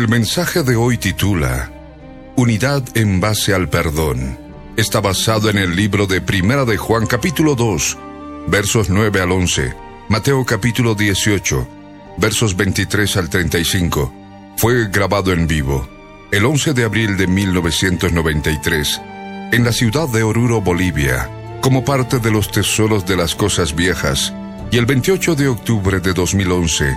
El mensaje de hoy titula Unidad en base al perdón. Está basado en el libro de Primera de Juan capítulo 2, versos 9 al 11, Mateo capítulo 18, versos 23 al 35. Fue grabado en vivo el 11 de abril de 1993 en la ciudad de Oruro, Bolivia, como parte de los tesoros de las cosas viejas, y el 28 de octubre de 2011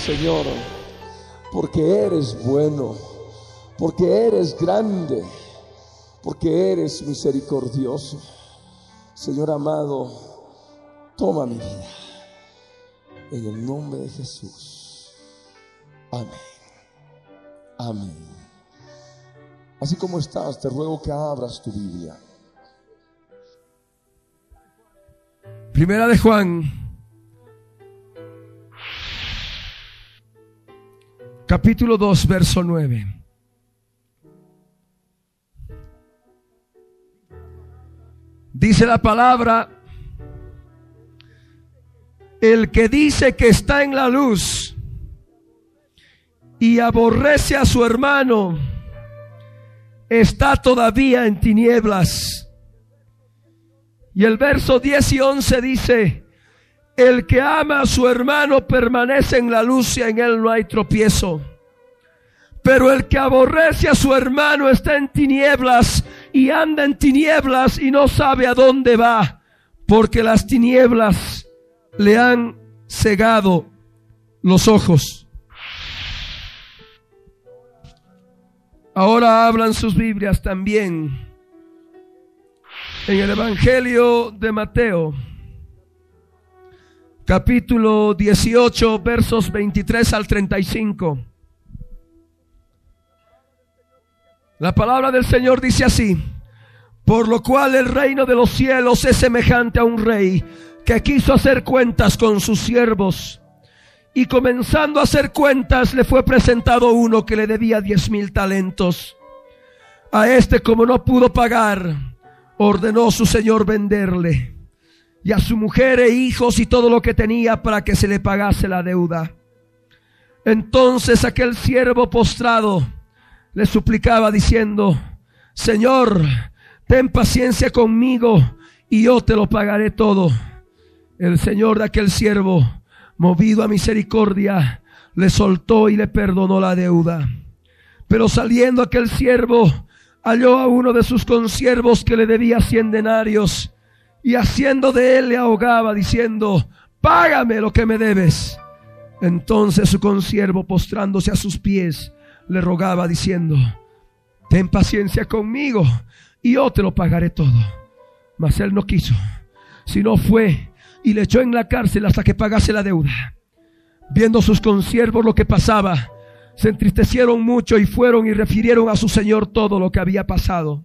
Señor, porque eres bueno, porque eres grande, porque eres misericordioso. Señor amado, toma mi vida. En el nombre de Jesús. Amén. Amén. Así como estás, te ruego que abras tu Biblia. Primera de Juan, capítulo 2, verso 9. Dice la palabra, el que dice que está en la luz y aborrece a su hermano, está todavía en tinieblas. Y el verso 10 y 11 dice, el que ama a su hermano permanece en la luz y en él no hay tropiezo. Pero el que aborrece a su hermano está en tinieblas y anda en tinieblas y no sabe a dónde va, porque las tinieblas le han cegado los ojos. Ahora hablan sus Biblias también en el Evangelio de Mateo, capítulo 18, versos 23 al 35. La palabra del Señor dice así, por lo cual el reino de los cielos es semejante a un rey que quiso hacer cuentas con sus siervos. Y comenzando a hacer cuentas le fue presentado uno que le debía diez mil talentos. A este como no pudo pagar, ordenó su señor venderle y a su mujer e hijos y todo lo que tenía para que se le pagase la deuda. Entonces aquel siervo postrado le suplicaba diciendo, Señor, ten paciencia conmigo y yo te lo pagaré todo. El Señor de aquel siervo, movido a misericordia, le soltó y le perdonó la deuda. Pero saliendo aquel siervo, halló a uno de sus consiervos que le debía cien denarios y haciendo de él le ahogaba diciendo, págame lo que me debes. Entonces su consiervo postrándose a sus pies le rogaba diciendo, ten paciencia conmigo y yo te lo pagaré todo. Mas él no quiso, sino fue y le echó en la cárcel hasta que pagase la deuda. Viendo sus consiervos lo que pasaba, se entristecieron mucho y fueron y refirieron a su señor todo lo que había pasado.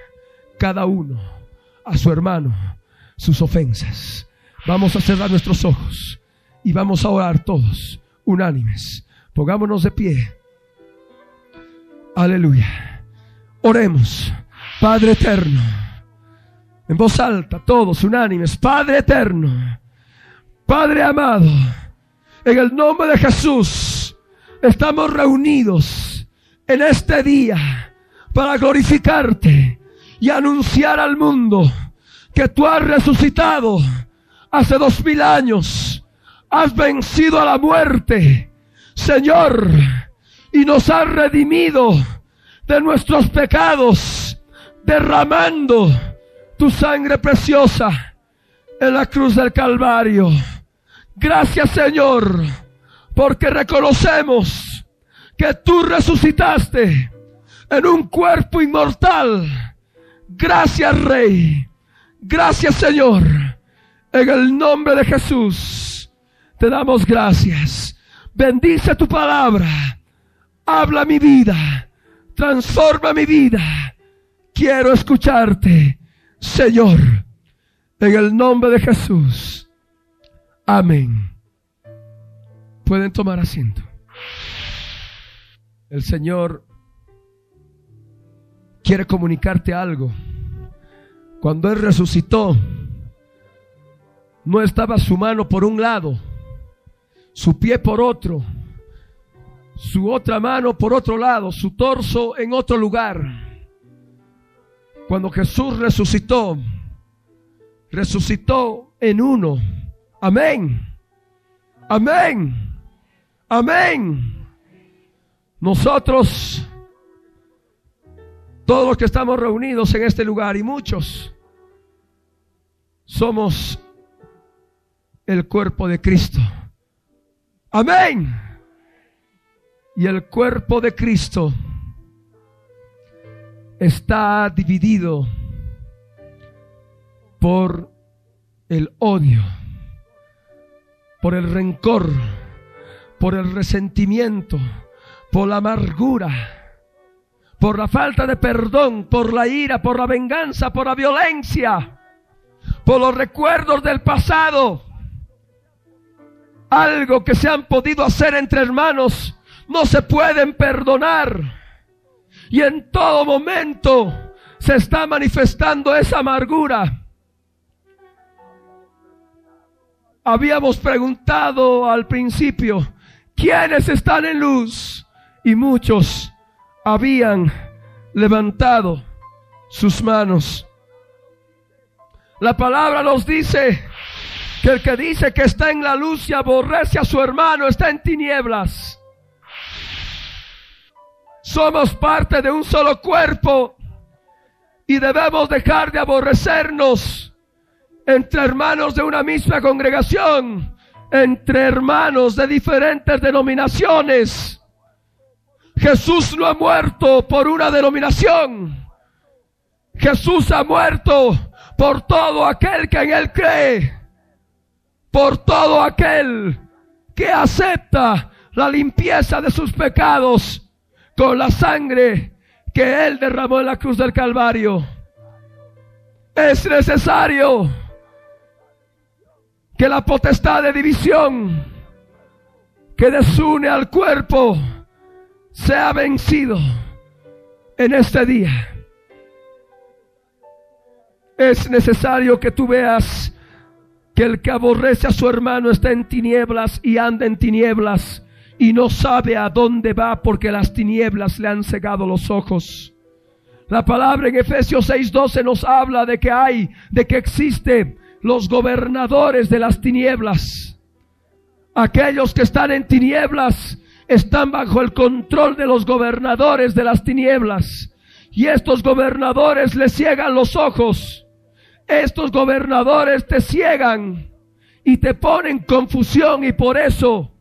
cada uno a su hermano sus ofensas. Vamos a cerrar nuestros ojos y vamos a orar todos, unánimes. Pongámonos de pie. Aleluya. Oremos. Padre eterno. En voz alta, todos unánimes. Padre eterno. Padre amado. En el nombre de Jesús. Estamos reunidos en este día para glorificarte y anunciar al mundo que tú has resucitado hace dos mil años. Has vencido a la muerte, Señor, y nos has redimido de nuestros pecados, derramando tu sangre preciosa en la cruz del Calvario. Gracias, Señor, porque reconocemos que tú resucitaste en un cuerpo inmortal. Gracias, Rey. Gracias, Señor. En el nombre de Jesús, te damos gracias. Bendice tu palabra. Habla mi vida. Transforma mi vida. Quiero escucharte, Señor. En el nombre de Jesús. Amén. Pueden tomar asiento. El Señor quiere comunicarte algo. Cuando Él resucitó, no estaba su mano por un lado, su pie por otro, su otra mano por otro lado, su torso en otro lugar. Cuando Jesús resucitó, resucitó en uno. Amén. Amén. Amén. Nosotros, todos los que estamos reunidos en este lugar y muchos, somos el cuerpo de Cristo. Amén. Y el cuerpo de Cristo está dividido por el odio, por el rencor, por el resentimiento, por la amargura, por la falta de perdón, por la ira, por la venganza, por la violencia, por los recuerdos del pasado algo que se han podido hacer entre hermanos, no se pueden perdonar. Y en todo momento se está manifestando esa amargura. Habíamos preguntado al principio, ¿quiénes están en luz? Y muchos habían levantado sus manos. La palabra nos dice que el que dice que está en la luz y aborrece a su hermano está en tinieblas. Somos parte de un solo cuerpo y debemos dejar de aborrecernos entre hermanos de una misma congregación, entre hermanos de diferentes denominaciones. Jesús no ha muerto por una denominación. Jesús ha muerto por todo aquel que en él cree por todo aquel que acepta la limpieza de sus pecados con la sangre que Él derramó en la cruz del Calvario. Es necesario que la potestad de división que desune al cuerpo sea vencido en este día. Es necesario que tú veas que el que aborrece a su hermano está en tinieblas y anda en tinieblas y no sabe a dónde va porque las tinieblas le han cegado los ojos. La palabra en Efesios 6:12 nos habla de que hay, de que existe los gobernadores de las tinieblas. Aquellos que están en tinieblas están bajo el control de los gobernadores de las tinieblas. Y estos gobernadores les ciegan los ojos estos gobernadores te ciegan y te ponen confusión y por eso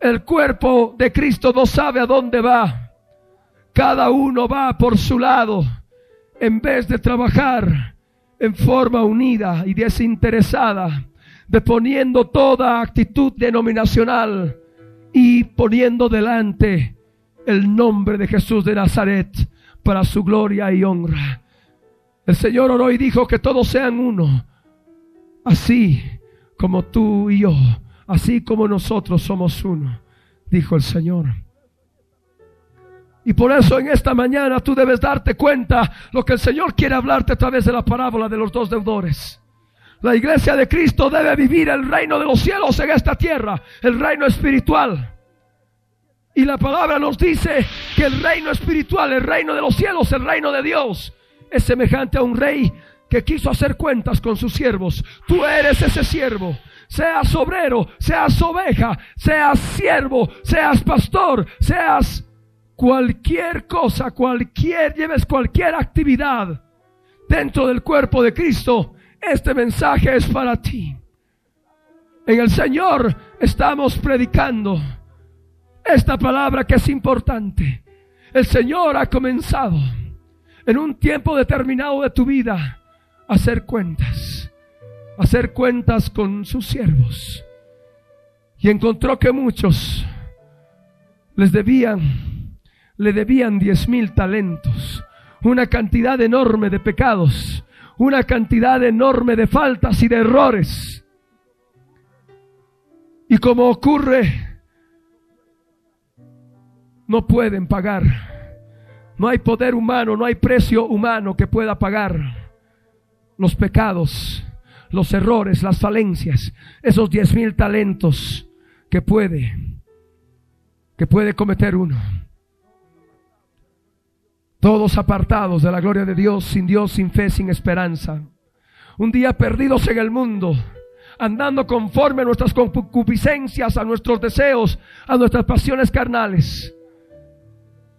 el cuerpo de Cristo no sabe a dónde va. Cada uno va por su lado en vez de trabajar en forma unida y desinteresada, de poniendo toda actitud denominacional y poniendo delante el nombre de Jesús de Nazaret para su gloria y honra. El Señor oró y dijo que todos sean uno, así como tú y yo, así como nosotros somos uno, dijo el Señor. Y por eso en esta mañana tú debes darte cuenta lo que el Señor quiere hablarte a través de la parábola de los dos deudores. La iglesia de Cristo debe vivir el reino de los cielos en esta tierra, el reino espiritual. Y la palabra nos dice que el reino espiritual, el reino de los cielos, el reino de Dios, es semejante a un rey que quiso hacer cuentas con sus siervos. Tú eres ese siervo. Seas obrero, seas oveja, seas siervo, seas pastor, seas cualquier cosa, cualquier, lleves cualquier actividad dentro del cuerpo de Cristo, este mensaje es para ti. En el Señor estamos predicando esta palabra que es importante. El Señor ha comenzado en un tiempo determinado de tu vida a hacer cuentas, a hacer cuentas con sus siervos. Y encontró que muchos les debían, le debían diez mil talentos, una cantidad enorme de pecados, una cantidad enorme de faltas y de errores. Y como ocurre no pueden pagar. No hay poder humano, no hay precio humano que pueda pagar los pecados, los errores, las falencias, esos diez mil talentos que puede, que puede cometer uno. Todos apartados de la gloria de Dios, sin Dios, sin fe, sin esperanza. Un día perdidos en el mundo, andando conforme a nuestras concupiscencias, a nuestros deseos, a nuestras pasiones carnales.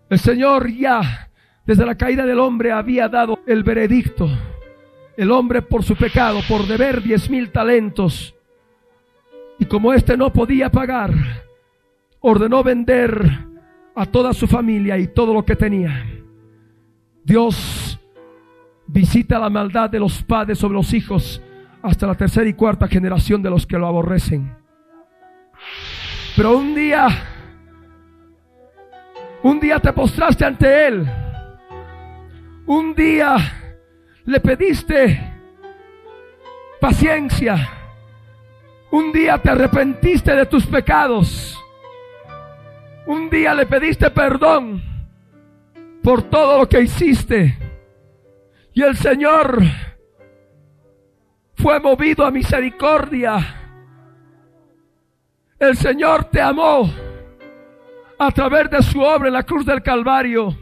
El Señor ya, desde la caída del hombre, había dado el veredicto. El hombre por su pecado, por deber diez mil talentos. Y como éste no podía pagar, ordenó vender a toda su familia y todo lo que tenía. Dios visita la maldad de los padres sobre los hijos hasta la tercera y cuarta generación de los que lo aborrecen. Pero un día un día te postraste ante Él. Un día le pediste paciencia. Un día te arrepentiste de tus pecados. Un día le pediste perdón por todo lo que hiciste. Y el Señor fue movido a misericordia. El Señor te amó a través de su obra en la cruz del Calvario.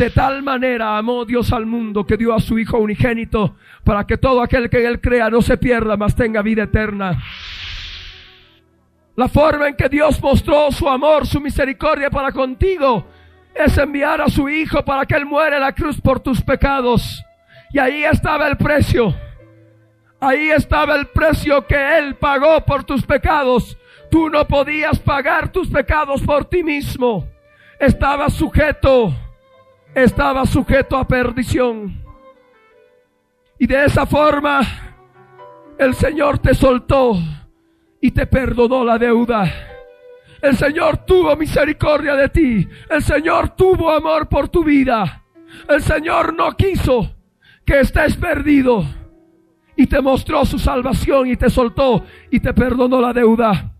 De tal manera amó Dios al mundo que dio a su Hijo unigénito para que todo aquel que él crea no se pierda, mas tenga vida eterna. La forma en que Dios mostró su amor, su misericordia para contigo, es enviar a su Hijo para que Él muera en la cruz por tus pecados. Y ahí estaba el precio. Ahí estaba el precio que Él pagó por tus pecados Tú no podías pagar tus pecados por ti mismo. Estabas sujeto, estabas sujeto a perdición. Y de esa forma el Señor te soltó y te perdonó la deuda. El Señor tuvo misericordia de ti. El Señor tuvo amor por tu vida. El Señor no quiso que estés perdido. Y te mostró su salvación y te soltó y te perdonó la deuda.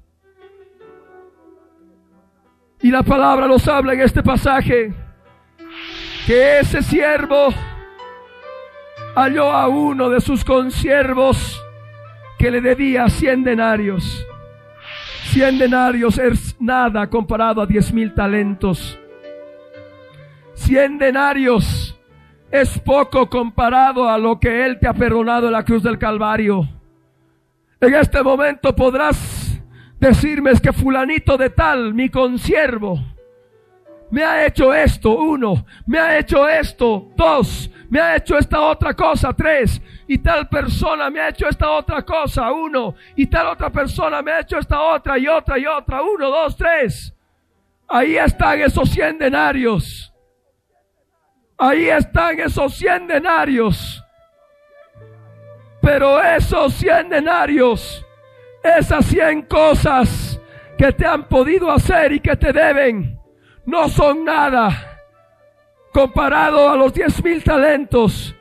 Y la palabra nos habla en este pasaje que ese siervo halló a uno de sus consiervos que le debía cien denarios. Cien denarios es nada comparado a diez mil talentos. Cien denarios es poco comparado a lo que Él te ha perdonado en la cruz del Calvario. En este momento podrás decirme es que fulanito de tal, mi consiervo, me ha hecho esto, uno, me ha hecho esto, dos, me ha hecho esta otra cosa, tres, y tal persona me ha hecho esta otra cosa, uno, y tal otra persona me ha hecho esta otra y otra y otra, uno, dos, tres. Ahí están esos cien denarios. Ahí están esos cien denarios. Pero esos cien denarios esas cien cosas que te han podido hacer y que te deben, no son nada comparado a los diez mil talentos,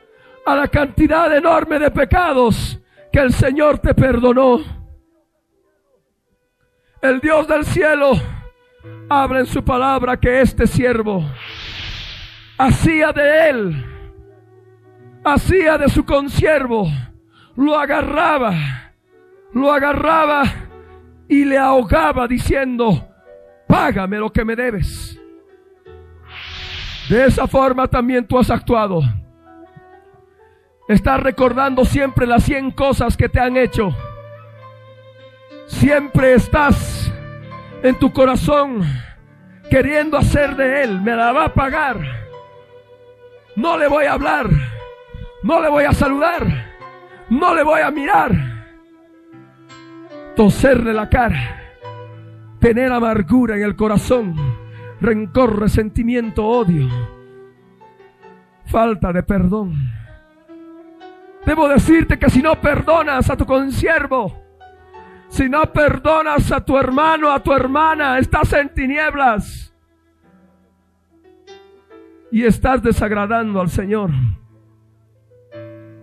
a la cantidad enorme de pecados que el Señor te perdonó. El Dios del cielo habla en su palabra que este siervo hacía de él, hacía de su consiervo, lo agarraba, lo agarraba y le ahogaba diciendo, págame lo que me debes. De esa forma también tú has actuado. Estás recordando siempre las cien cosas que te han hecho. Siempre estás en tu corazón queriendo hacer de él. Me la va a pagar. No le voy a hablar. No le voy a saludar. No le voy a mirar. Toserle la cara tener amargura en el corazón, rencor, resentimiento, odio, falta de perdón. Debo decirte que si no perdonas a tu consiervo, si no perdonas a tu hermano, a tu hermana, estás en tinieblas y estás desagradando al Señor.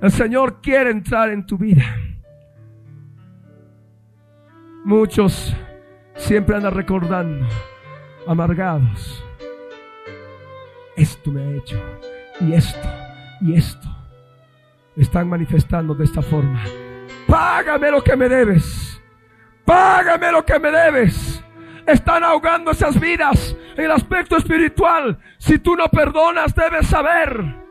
El Señor quiere entrar en tu vida. Muchos siempre andan recordando, amargados. Esto me ha hecho, y esto, y esto. Están manifestando de esta forma. Págame lo que me debes. Págame lo que me debes. Están ahogando esas vidas en el aspecto espiritual. Si tú no perdonas, debes saber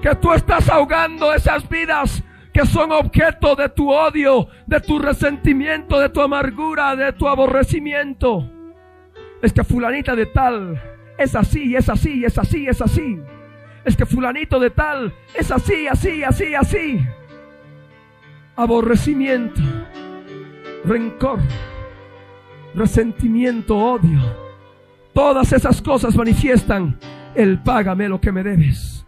que tú estás ahogando esas vidas que son objeto de tu odio, de tu resentimiento, de tu amargura, de tu aborrecimiento. Es que fulanita de tal es así, es así, es así, es así. Es que fulanito de tal es así, así, así, así. Aborrecimiento, rencor, resentimiento, odio. Todas esas cosas manifiestan el págame lo que me debes.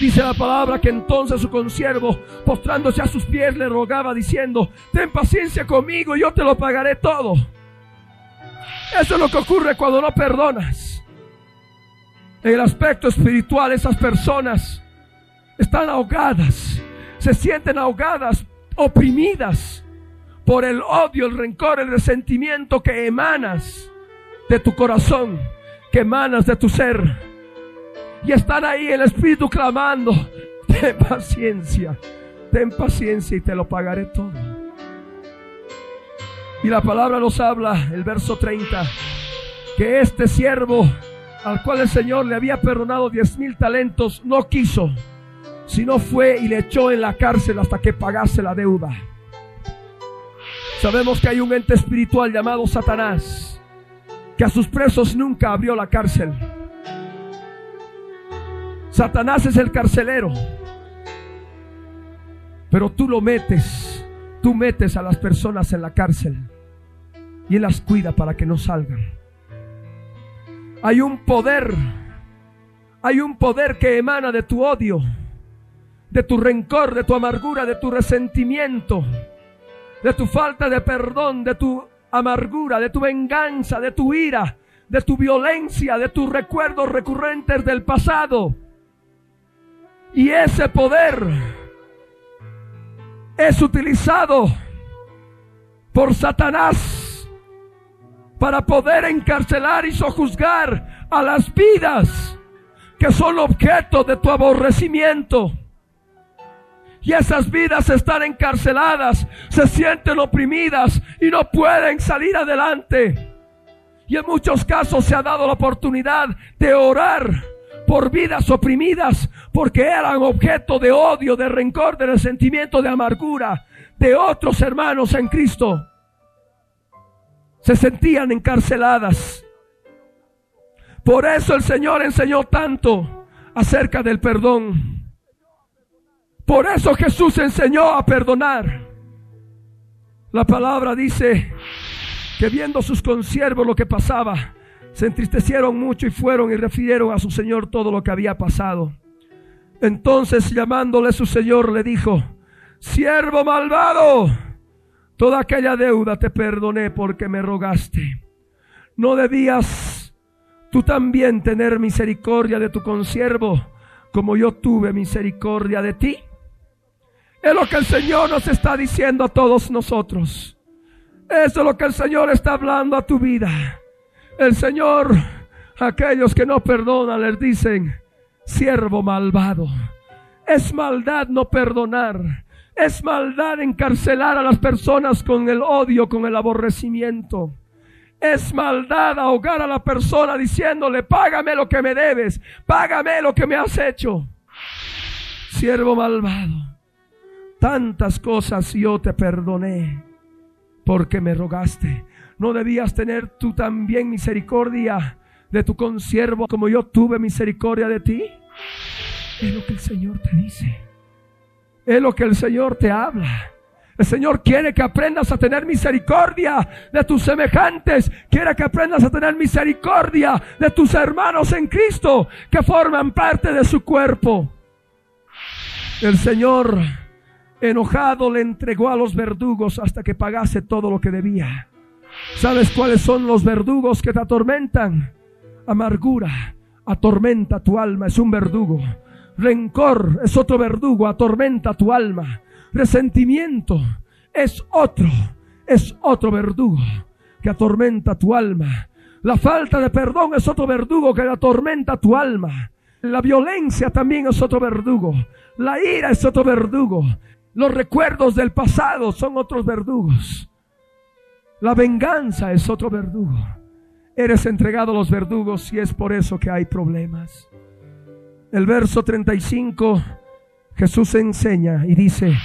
Dice la palabra que entonces su consiervo, postrándose a sus pies, le rogaba diciendo, ten paciencia conmigo, yo te lo pagaré todo. Eso es lo que ocurre cuando no perdonas. En el aspecto espiritual, esas personas están ahogadas, se sienten ahogadas, oprimidas por el odio, el rencor, el resentimiento que emanas de tu corazón, que emanas de tu ser y están ahí el Espíritu clamando, ten paciencia, ten paciencia y te lo pagaré todo. Y la palabra nos habla, el verso 30, que este siervo al cual el Señor le había perdonado diez mil talentos, no quiso, sino fue y le echó en la cárcel hasta que pagase la deuda. Sabemos que hay un ente espiritual llamado Satanás, que a sus presos nunca abrió la cárcel. Satanás es el carcelero. Pero tú lo metes, tú metes a las personas en la cárcel y él las cuida para que no salgan. Hay un poder, hay un poder que emana de tu odio, de tu rencor, de tu amargura, de tu resentimiento, de tu falta de perdón, de tu amargura, de tu venganza, de tu ira, de tu violencia, de tus recuerdos recurrentes del pasado. Y ese poder es utilizado por Satanás para poder encarcelar y sojuzgar a las vidas que son objeto de tu aborrecimiento. Y esas vidas están encarceladas, se sienten oprimidas y no pueden salir adelante. Y en muchos casos se ha dado la oportunidad de orar por vidas oprimidas, porque eran objeto de odio, de rencor, de resentimiento, de amargura de otros hermanos en Cristo. Se sentían encarceladas. Por eso el Señor enseñó tanto acerca del perdón. Por eso Jesús enseñó a perdonar. La palabra dice que viendo sus consiervos lo que pasaba, se entristecieron mucho y fueron y refirieron a su señor todo lo que había pasado. Entonces llamándole su señor le dijo, siervo malvado, toda aquella deuda te perdoné porque me rogaste. No debías, tú también tener misericordia de tu consiervo, como yo tuve misericordia de ti. Es lo que el Señor nos está diciendo a todos nosotros. Eso es lo que el Señor está hablando a tu vida. El Señor, aquellos que no perdonan, les dicen, siervo malvado. Es maldad no perdonar. Es maldad encarcelar a las personas con el odio, con el aborrecimiento. Es maldad ahogar a la persona diciéndole, págame lo que me debes, págame lo que me has hecho. Siervo malvado, tantas cosas yo te perdoné porque me rogaste. ¿No debías tener tú también misericordia de tu consiervo como yo tuve misericordia de ti? Es lo que el Señor te dice. Es lo que el Señor te habla. El Señor quiere que aprendas a tener misericordia de tus semejantes. Quiere que aprendas a tener misericordia de tus hermanos en Cristo que forman parte de su cuerpo. El Señor enojado le entregó a los verdugos hasta que pagase todo lo que debía. ¿Sabes cuáles son los verdugos que te atormentan? Amargura atormenta tu alma, es un verdugo. Rencor es otro verdugo, atormenta tu alma. Resentimiento es otro, es otro verdugo que atormenta tu alma. La falta de perdón es otro verdugo que atormenta tu alma. La violencia también es otro verdugo. La ira es otro verdugo. Los recuerdos del pasado son otros verdugos. La venganza es otro verdugo. Eres entregado a los verdugos y es por eso que hay problemas. El verso 35 Jesús enseña y dice,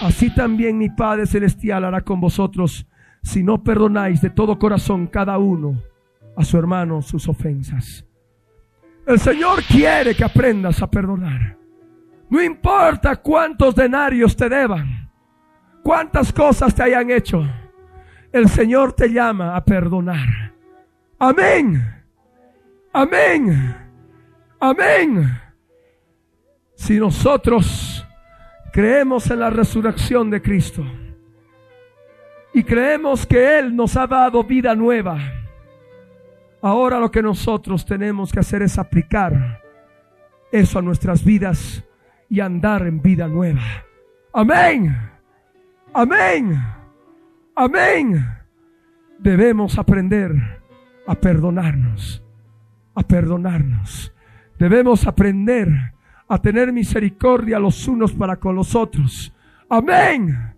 así también mi Padre Celestial hará con vosotros si no perdonáis de todo corazón cada uno a su hermano sus ofensas. El Señor quiere que aprendas a perdonar. No importa cuántos denarios te deban, cuántas cosas te hayan hecho, el Señor te llama a perdonar. Amén. Amén. Amén. Si nosotros creemos en la resurrección de Cristo y creemos que Él nos ha dado vida nueva, ahora lo que nosotros tenemos que hacer es aplicar eso a nuestras vidas y andar en vida nueva. Amén. Amén. Amén. Debemos aprender a perdonarnos. A perdonarnos. Debemos aprender a tener misericordia los unos para con los otros. Amén.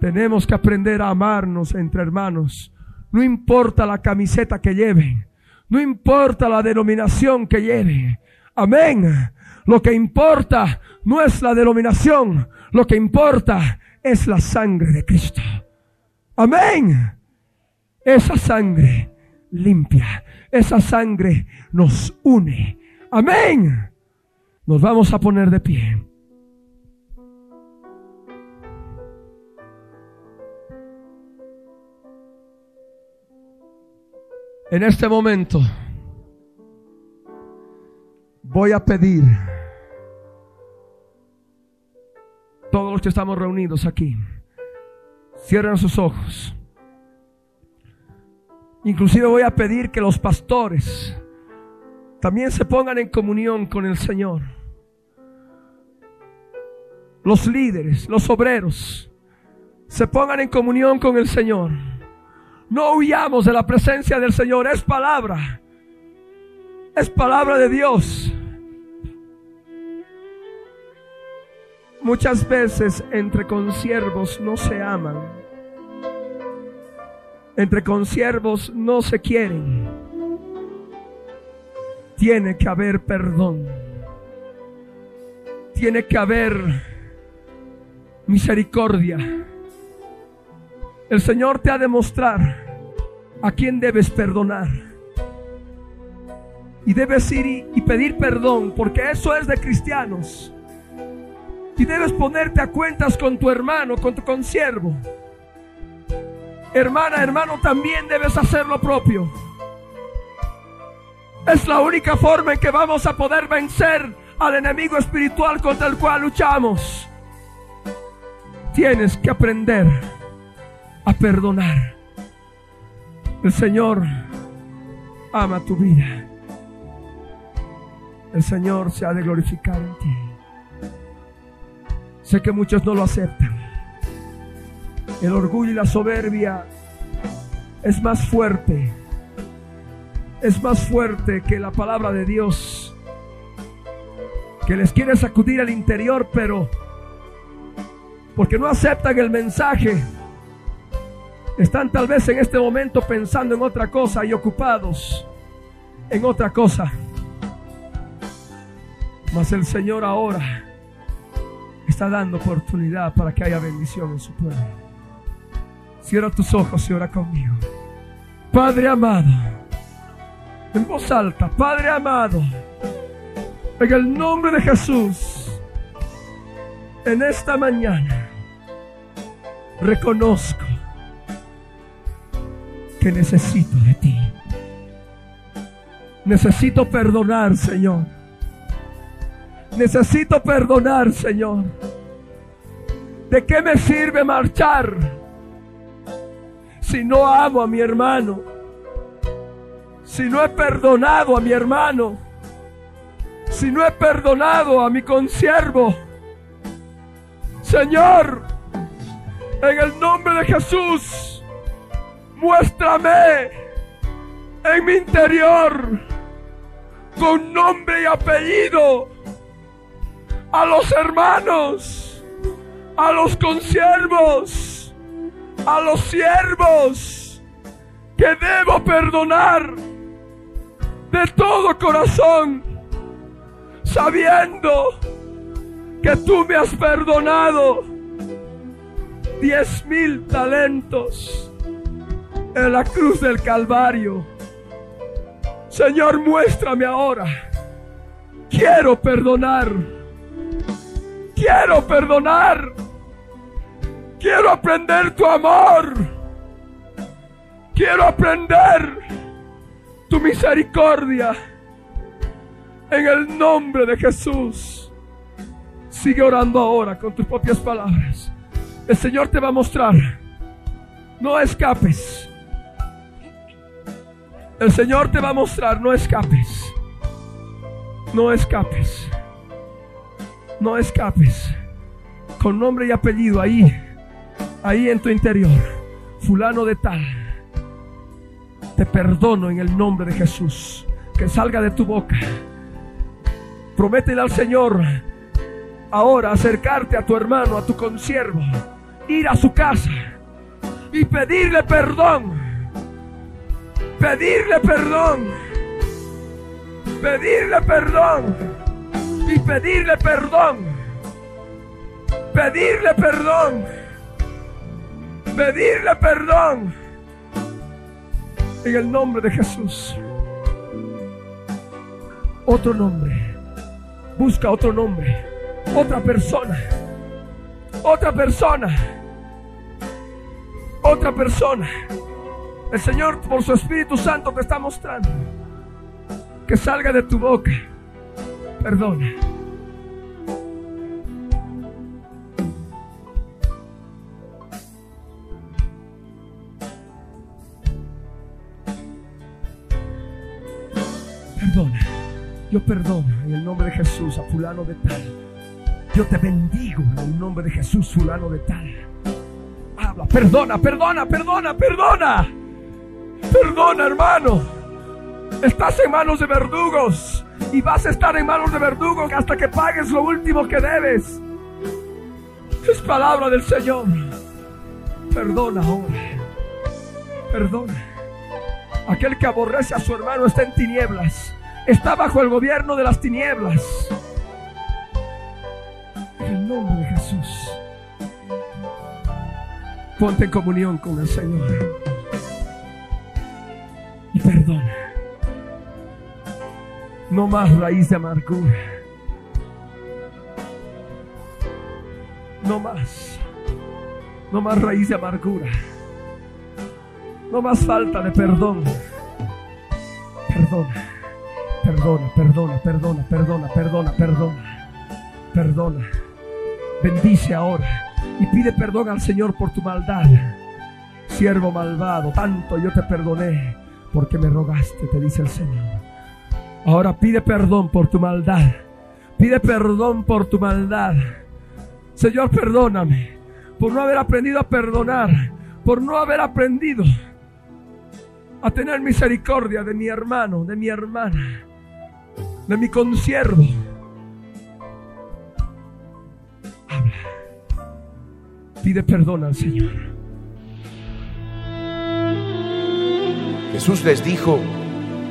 Tenemos que aprender a amarnos entre hermanos. No importa la camiseta que lleven. No importa la denominación que lleven. Amén. Lo que importa no es la denominación. Lo que importa es la sangre de Cristo. Amén. Esa sangre limpia. Esa sangre nos une. Amén. Nos vamos a poner de pie. En este momento voy a pedir todos los que estamos reunidos aquí, cierren sus ojos. Inclusive voy a pedir que los pastores también se pongan en comunión con el Señor. Los líderes, los obreros, se pongan en comunión con el Señor. No huyamos de la presencia del Señor, es palabra. Es palabra de Dios. Muchas veces entre consiervos no se aman. Entre consiervos no se quieren tiene que haber perdón. Tiene que haber misericordia. El Señor te ha de mostrar a quién debes perdonar. Y debes ir y, pedir perdón, porque eso es de cristianos. Y debes ponerte a cuentas con tu hermano, con tu consiervo. Hermana, hermano, también debes hacer lo propio. Es la única forma en que vamos a poder vencer al enemigo espiritual contra el cual luchamos. Tienes que aprender a perdonar. El Señor ama tu vida. El Señor se ha de glorificar en ti. Sé que muchos no lo aceptan. El orgullo y la soberbia es más fuerte. Es más fuerte que la palabra de Dios. Que les quiere sacudir al interior, pero porque no aceptan el mensaje. Están tal vez en este momento pensando en otra cosa y ocupados en otra cosa. Mas el Señor ahora está dando oportunidad para que haya bendición en su pueblo. Cierra tus ojos y ora conmigo. Padre amado, en voz alta, Padre amado, en el nombre de Jesús, en esta mañana, reconozco que necesito de ti. Necesito perdonar, Señor. Necesito perdonar, Señor. ¿De qué me sirve marchar si no amo a mi hermano? Si no he perdonado a mi hermano. Si no he perdonado a mi consiervo. Señor, en el nombre de Jesús, muéstrame en mi interior con nombre y apellido a los hermanos, a los consiervos, a los siervos que debo perdonar de todo corazón, sabiendo que tú me has perdonado diez mil talentos en la cruz del Calvario. Señor, muéstrame ahora. Quiero perdonar. Quiero perdonar. Quiero aprender tu amor. Quiero aprender tu misericordia. En el nombre de Jesús. Sigue orando ahora con tus propias palabras. El Señor te va a mostrar. No escapes. El Señor te va a mostrar, no escapes. No escapes. No escapes. Con nombre y apellido ahí, ahí en tu interior. Fulano de tal. Te perdono en el nombre de Jesús. Que salga de tu boca. Prométele al Señor ahora acercarte a tu hermano, a tu consiervo, ir a su casa y pedirle perdón. Pedirle perdón, pedirle perdón. Y pedirle perdón, pedirle perdón, pedirle perdón en el nombre de Jesús. Otro nombre, busca otro nombre, otra persona, otra persona, otra persona. El Señor por su Espíritu Santo te está mostrando que salga de tu boca. Perdona. Yo perdono en el nombre de Jesús a fulano de tal. Yo te bendigo en el nombre de Jesús, fulano de tal. Habla, perdona, perdona, perdona, perdona. Perdona, hermano. Estás en manos de verdugos y vas a estar en manos de verdugos hasta que pagues lo último que debes. Es palabra del Señor. Perdona ahora. Perdona. Aquel que aborrece a su hermano está en tinieblas. Está bajo el gobierno de las tinieblas. En el nombre de Jesús. Ponte en comunión con el Señor y perdona. No más raíz de amargura. No más. No más raíz de amargura. No más falta de perdón. Perdona. Perdona, perdona, perdona, perdona, perdona, perdona. Perdona. Bendice ahora y pide perdón al Señor por tu maldad. Siervo malvado, tanto yo te perdoné porque me rogaste, te dice el Señor. Ahora pide perdón por tu maldad. Pide perdón por tu maldad. Señor, perdóname por no haber aprendido a perdonar, por no haber aprendido a tener misericordia de mi hermano, de mi hermana, de mi consiervo. Habla. Pide perdón al Señor. Jesús les dijo,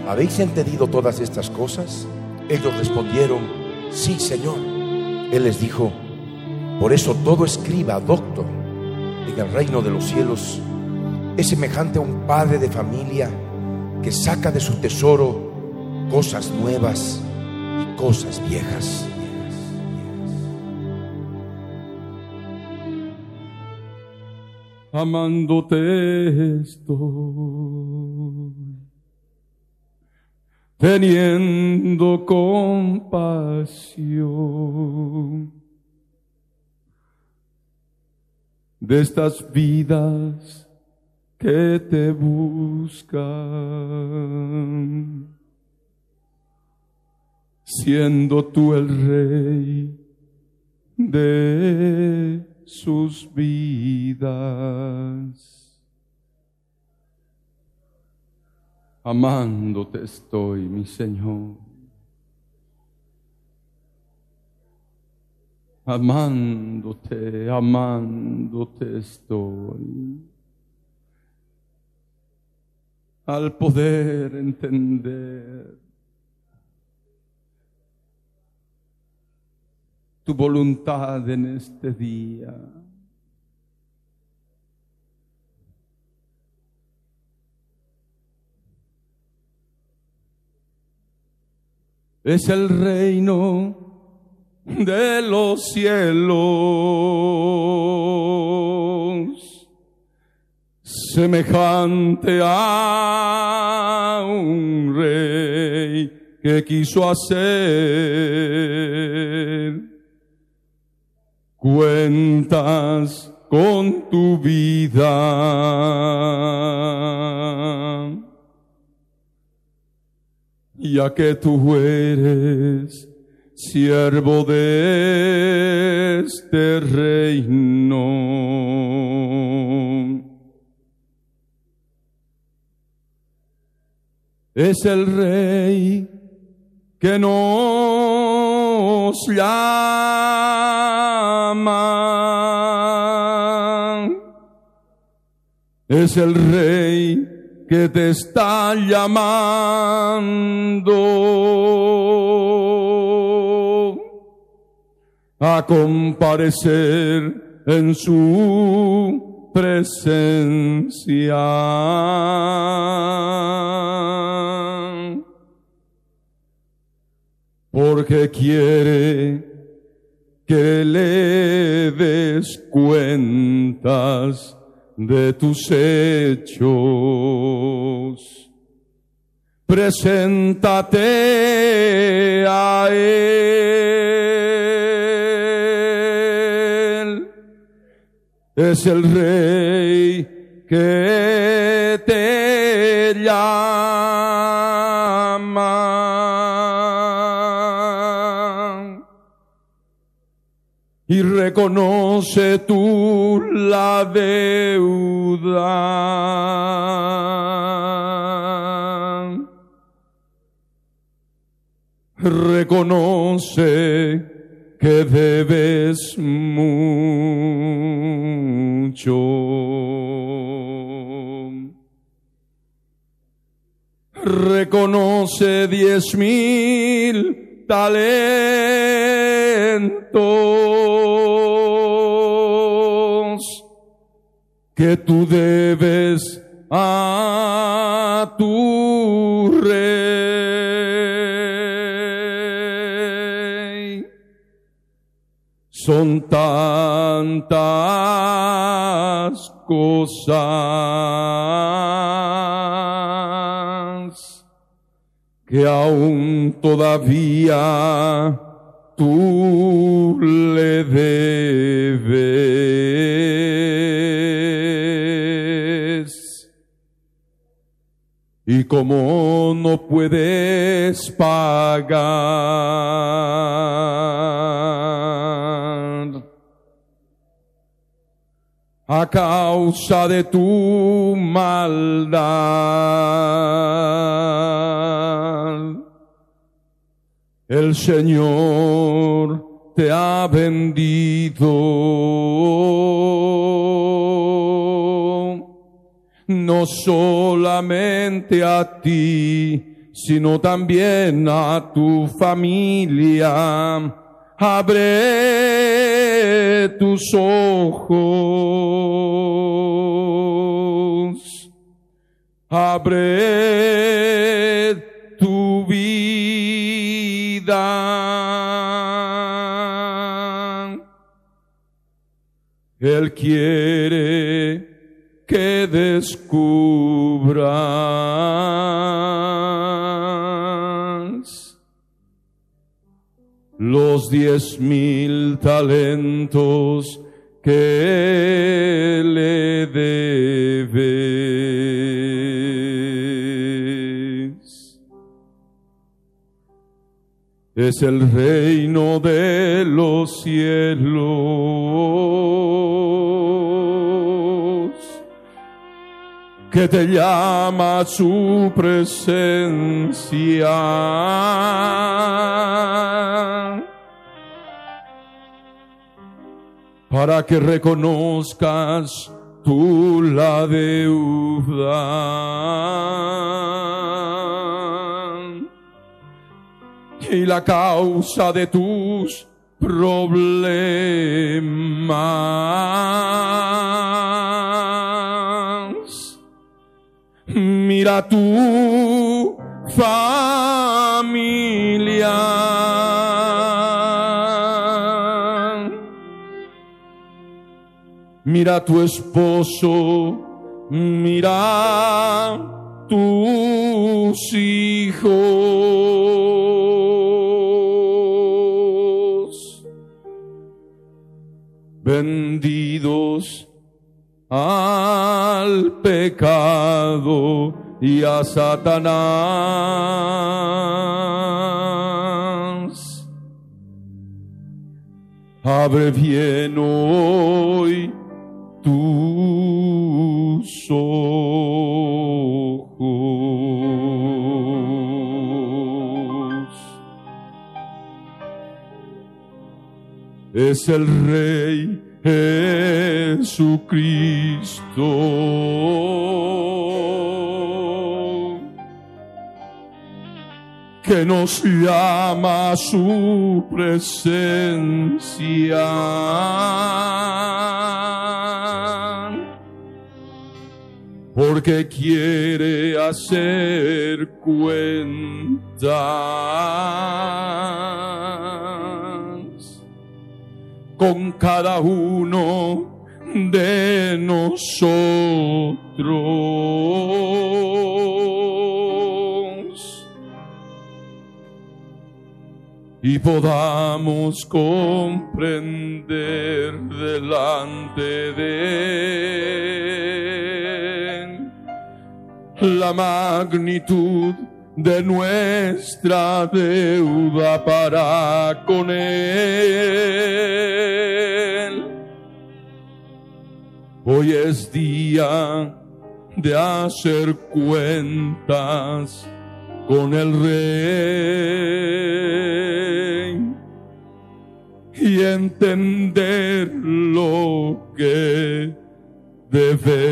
¿habéis entendido todas estas cosas? Ellos respondieron, sí, Señor. Él les dijo, por eso todo escriba, doctor, en el reino de los cielos es semejante a un padre de familia que saca de su tesoro cosas nuevas y cosas viejas. Amándote estoy, teniendo compasión de estas vidas que te buscan, siendo tú el rey de sus vidas. Amándote estoy, mi Señor. Amándote, amándote estoy. Al poder entender tu voluntad en este día. Es el reino de los cielos, semejante a un rey que quiso hacer cuentas con tu vida. Ya que tú eres siervo de este reino. Es el rey que nos llama. Es el rey que te está llamando a comparecer en su presencia. Porque quiere que le des cuentas de tus hechos. Preséntate a Él. Es el Rey que te llama y reconoce tú la deuda. Reconoce que debes mucho. Reconoce diez mil talentos que tú debes a tu rey. Son tantas cosas que aún todavía tú le debes. Y como no puedes pagar a causa de tu maldad, el Señor te ha vendido, no solamente a ti, sino también a tu familia. Abre tus ojos, abre tu vida. Él quiere que descubras los diez mil talentos que le debes. Es el reino de los cielos que te llama su presencia para que reconozcas tú la deuda y la causa de tus problemas. Mira tu familia. Mira tu esposo, mira tus hijos vendidos al pecado y a Satanás. Abre bien hoy tus ojos. Es el Rey Jesucristo que nos llama su presencia. Porque quiere hacer cuentas con cada uno de nosotros y podamos comprender delante de él la magnitud de nuestra deuda para con Él. Hoy es día de hacer cuentas con el Rey y entender lo que debemos.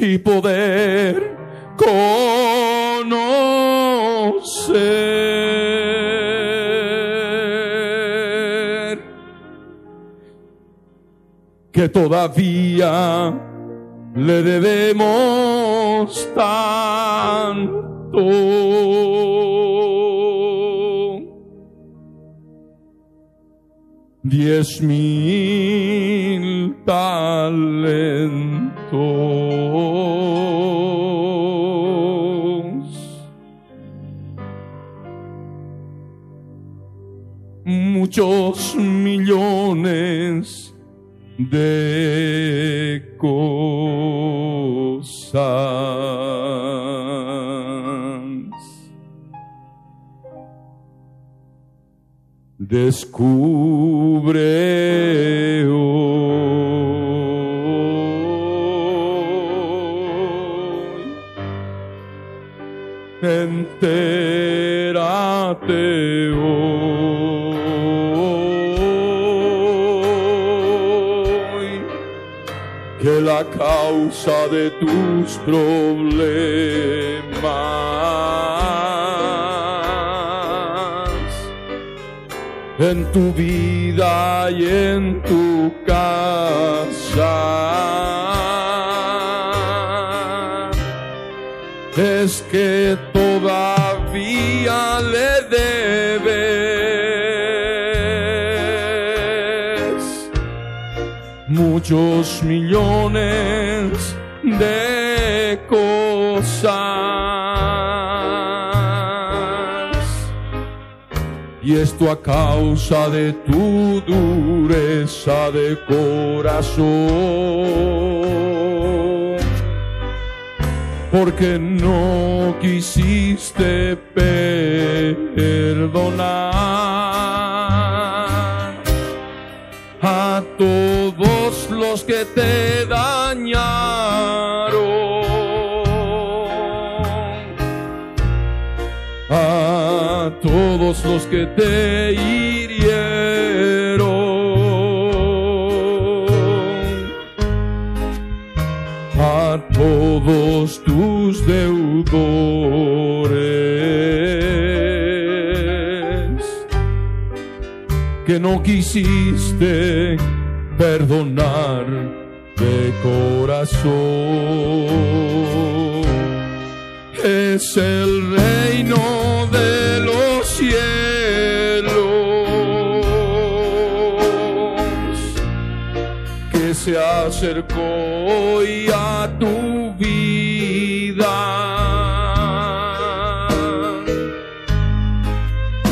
Y poder conocer que todavía le debemos tanto. Diez mil talentos. muchos millones de cosas. Descubre hoy, entérate hoy la causa de tus problemas. En tu vida y en tu casa. Es que muchos millones de cosas. Y esto a causa de tu dureza de corazón. Porque no quisiste perdonar los que te dañaron, a todos los que te hirieron, a todos tus deudores que no quisiste perdonar de corazón. Es el reino de los cielos que se acercó hoy a tu vida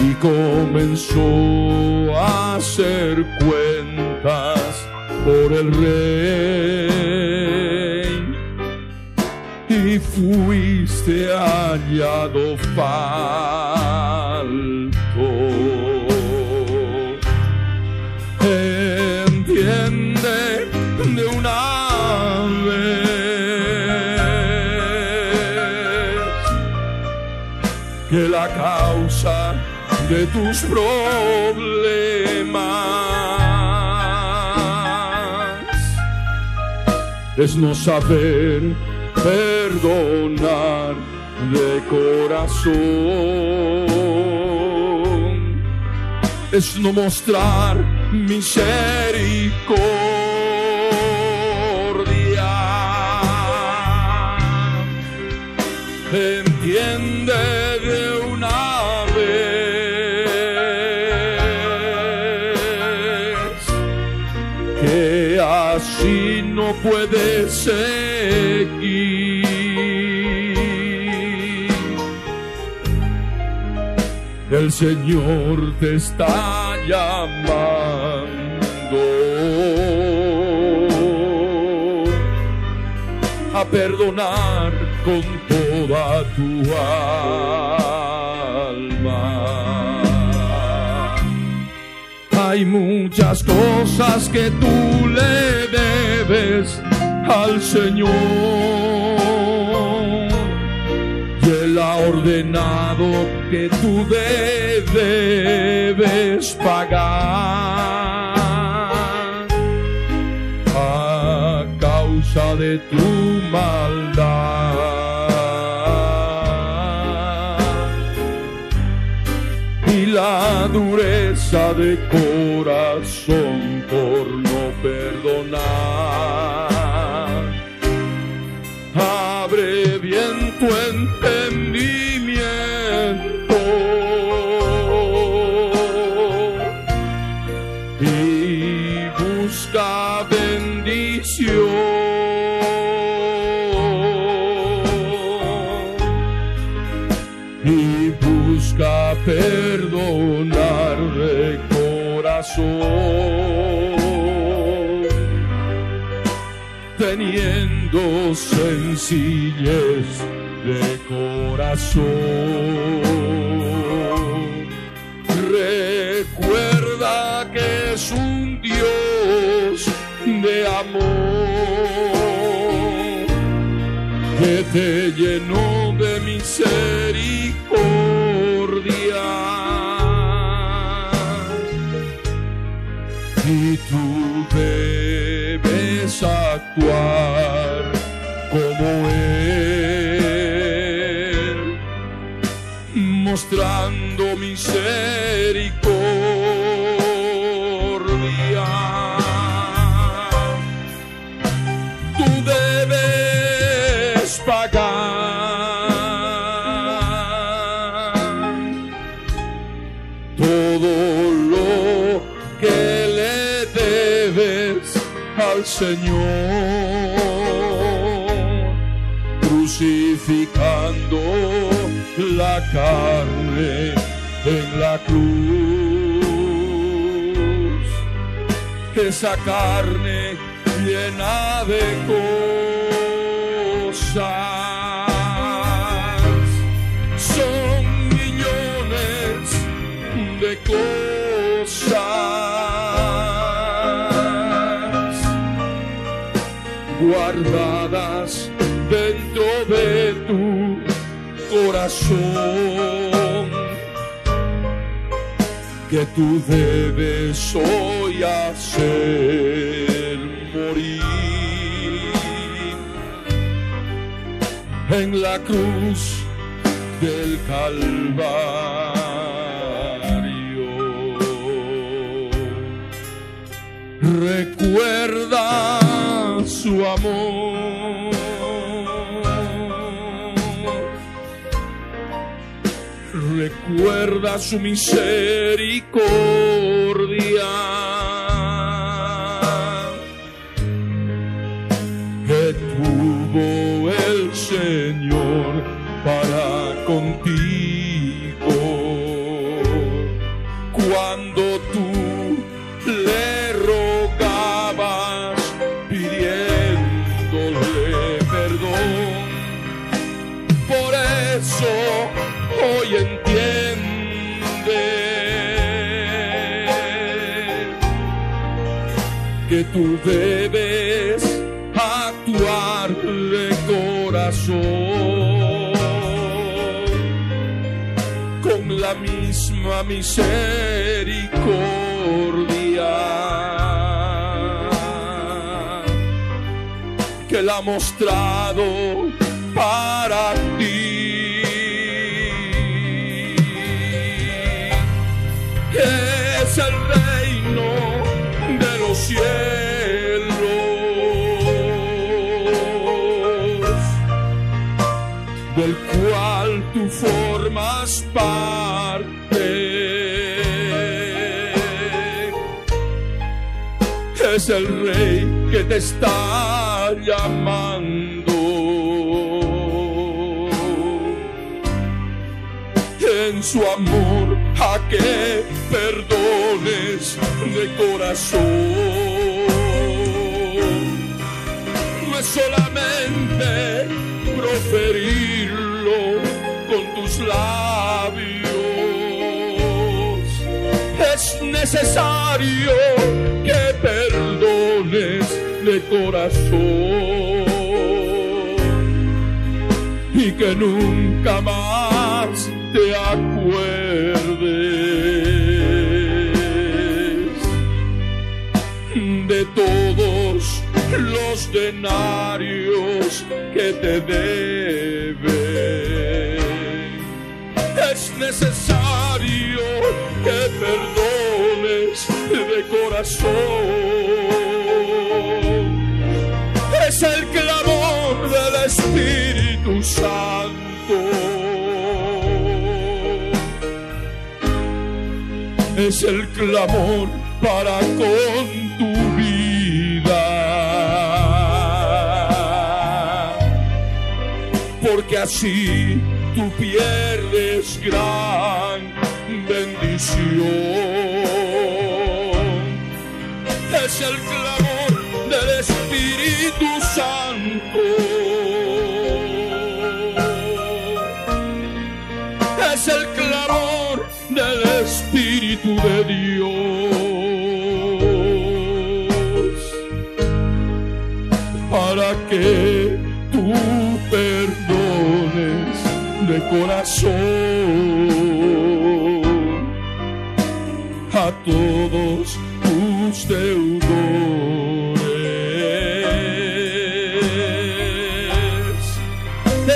y comenzó a hacer cuentas por el rey y fuiste hallado falto. Entiende de una vez que la causa de tus problemas es no saber perdonar de corazón, es no mostrar misericordia. Puede seguir. El Señor te está llamando a perdonar con toda tu alma. Hay muchas cosas que tú le debes al Señor. Y Él ha ordenado que tú debes pagar a causa de tu maldad y la dureza de corazón por no perdonar. Abre bien tu entendimiento teniendo sencillez de corazón. Recuerda que es un Dios de amor que te llenó de misericordia. Y tú debes mostrando misericordia. Tú debes pagar todo lo que le debes al Señor, carne en la cruz, esa carne llena de cosas, son millones de cosas guardadas dentro de tu que tú debes hoy hacer morir en la cruz del Calvario. Recuerda su amor. Recuerda su misericordia. Tú debes actuar de corazón con la misma misericordia que la ha mostrado para ti. Es el reino de los cielos, cual tú formas parte. Es el rey que te está llamando. En su amor a que perdones de corazón. No es solamente labios. Es necesario que perdones de corazón y que nunca más te acuerdes de todos los denarios que te deben necesario que perdones de corazón. Es el clamor del Espíritu Santo. Es el clamor para con tu vida. porque así tú pierdes gran bendición. Es el clamor del Espíritu Santo. Es el clamor del Espíritu de Dios para que a todos tus deudores.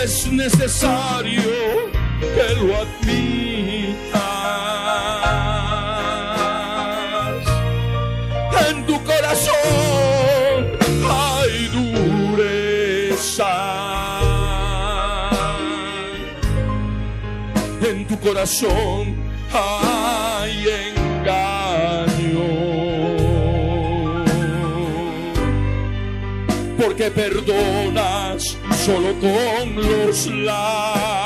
Es necesario que lo admitas. Corazón hay engaño. Porque perdonas solo con los labios.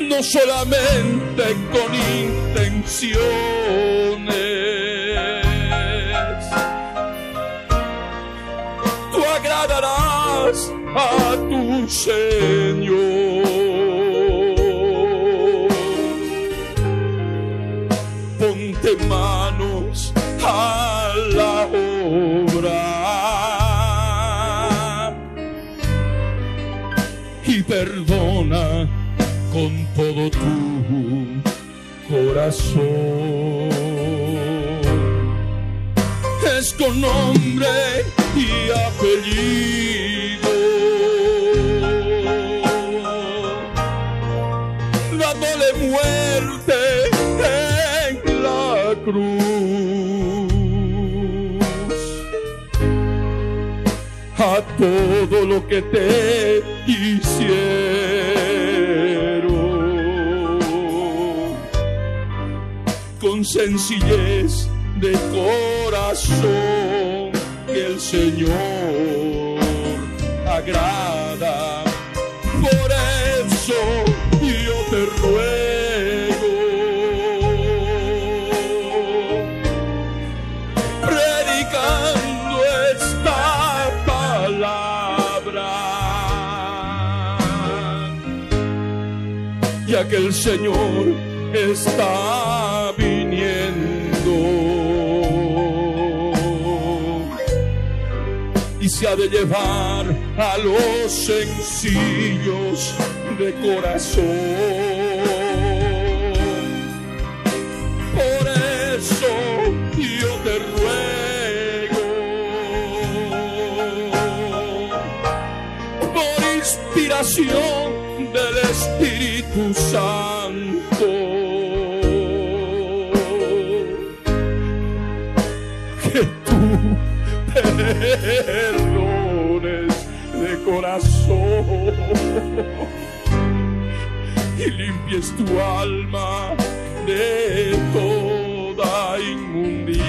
No solamente con intenciones. Tú agradarás a tu Señor. Corazón. Es con nombre y apellido. Dándole muerte en la cruz a todo lo que te hicieron sencillez de corazón que el Señor agrada. Por eso yo te ruego predicando esta palabra, ya que el Señor está de llevar a los sencillos de corazón. Por eso yo te ruego, por inspiración del Espíritu Santo, y limpies tu alma de toda inmundicia.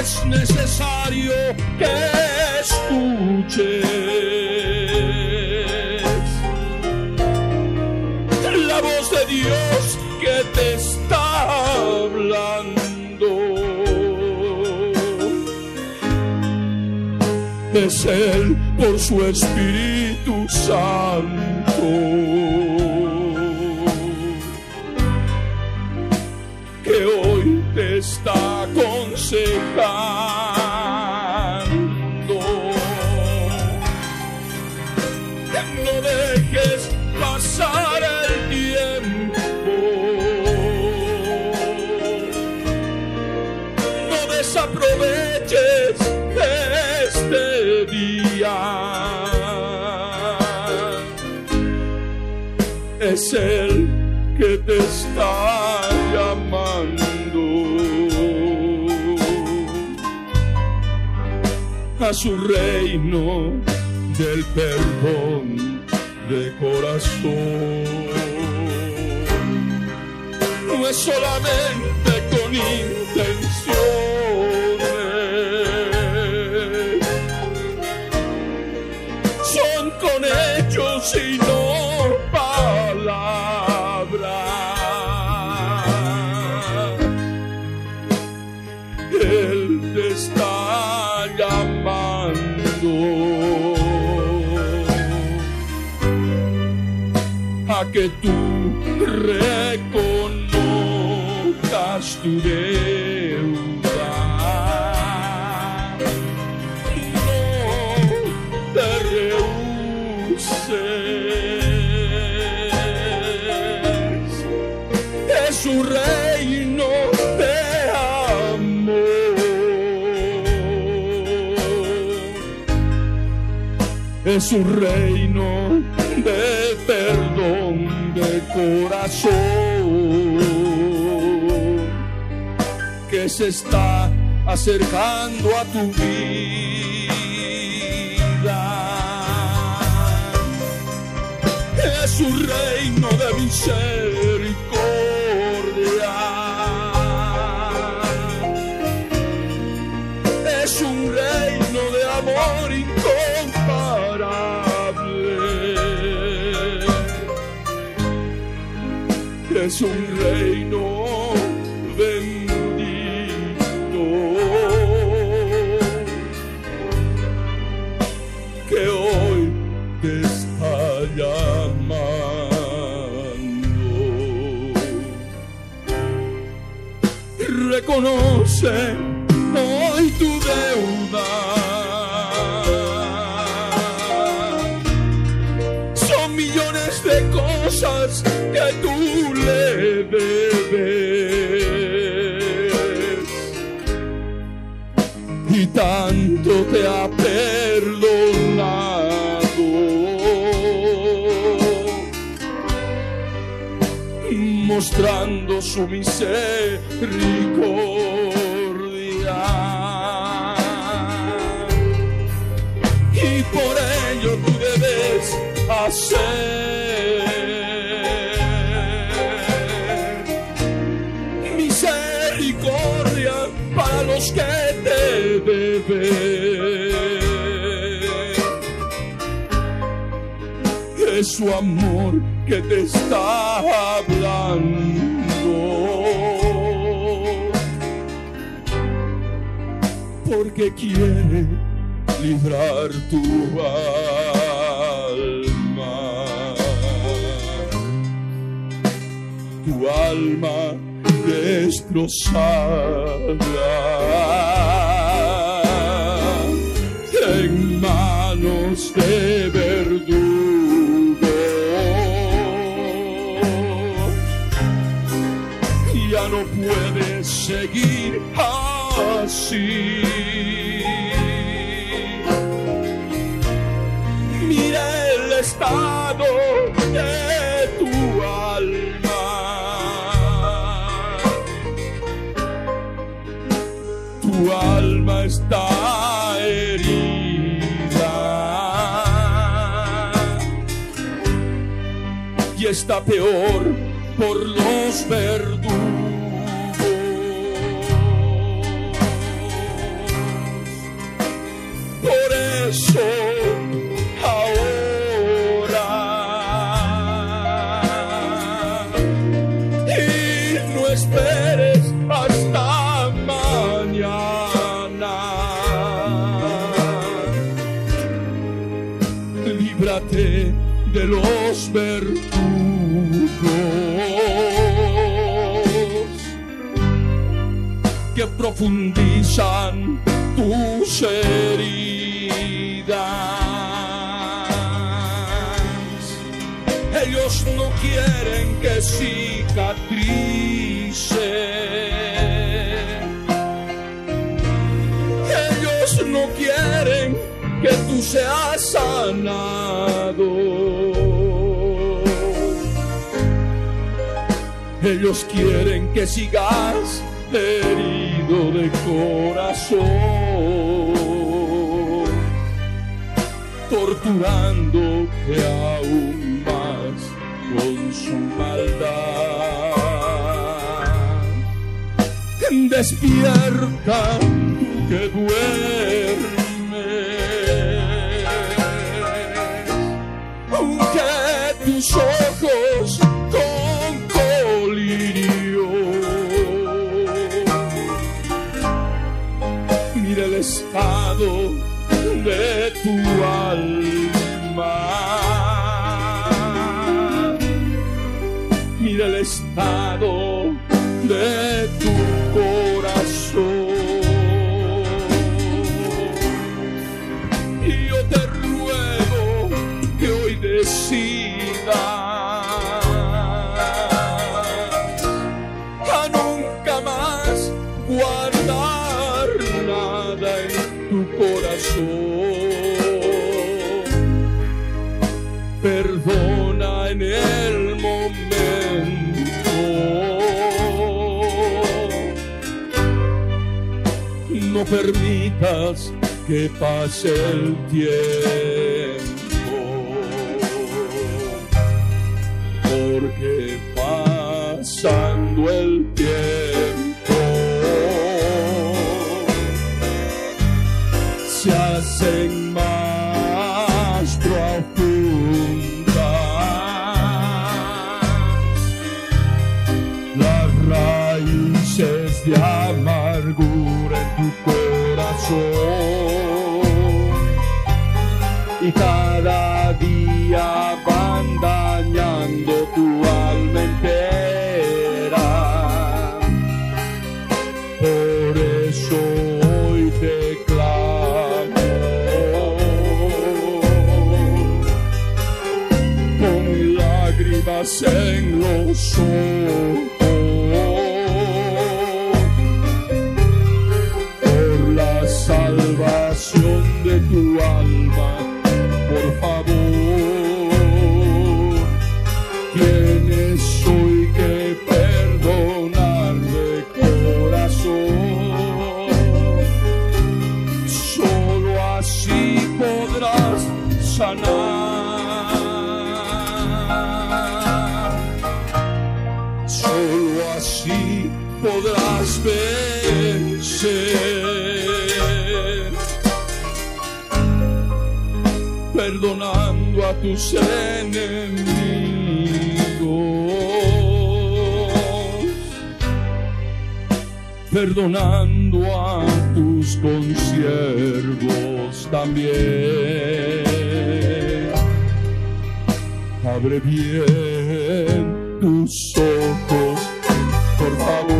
Es necesario que escuches por su Espíritu Santo. Que hoy te está aconsejando. Es Él que te está llamando a su reino del perdón de corazón. No es solamente con intenciones, que tú reconozcas tu deuda. No te rehuses. Es un reino de amor. Es un reino corazón que se está acercando a tu vida. Es un reino de misericordia. Es tanto te ha perdonado. Mostrando su misericordia. Su amor que te está hablando. Porque quiere librar tu alma. Tu alma destrozada en manos de verdugo. Puedes seguir así. Mira el estado de tu alma. Tu alma está herida y está peor por los verdugos. que cicatrice. Ellos no quieren que tú seas sanado. Ellos quieren que sigas herido de corazón, torturándote despierta, que duele. permitas que pase el tiempo. solo así podrás vencer. Perdonando a tus enemigos, perdonando a tus conciervos también. Abre bien tus ojos, por favor,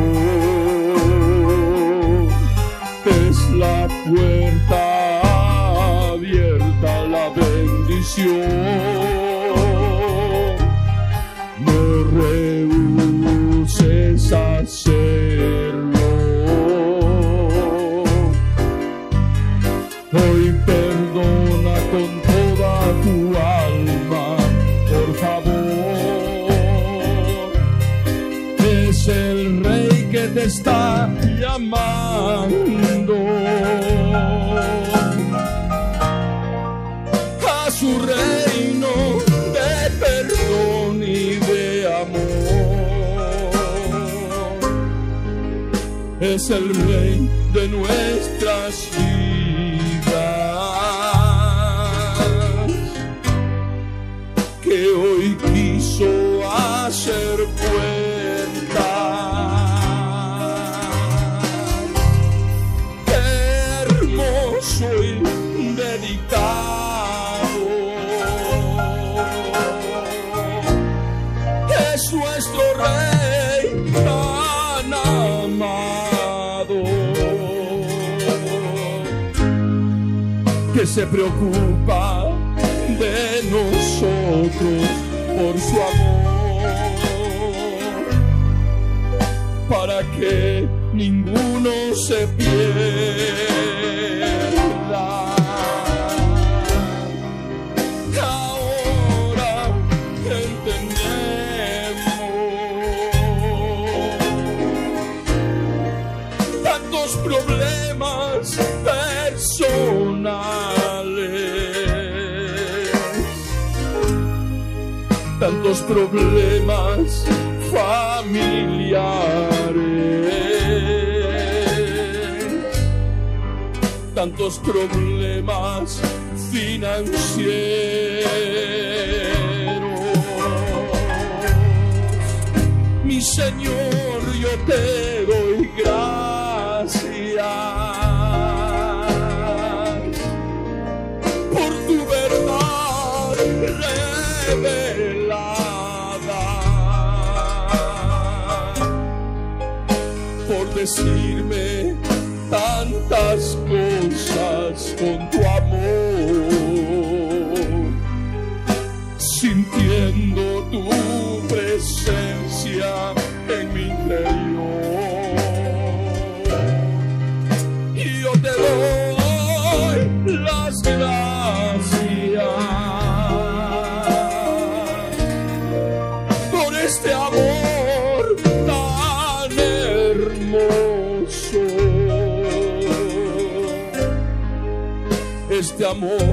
es la puerta. es el rey de nuestras vidas, que hoy quiso hacer pues. Se preocupa de nosotros por su amor, para que ninguno se pierda. Tantos problemas familiares, tantos problemas financieros. Mi Señor, yo te por amor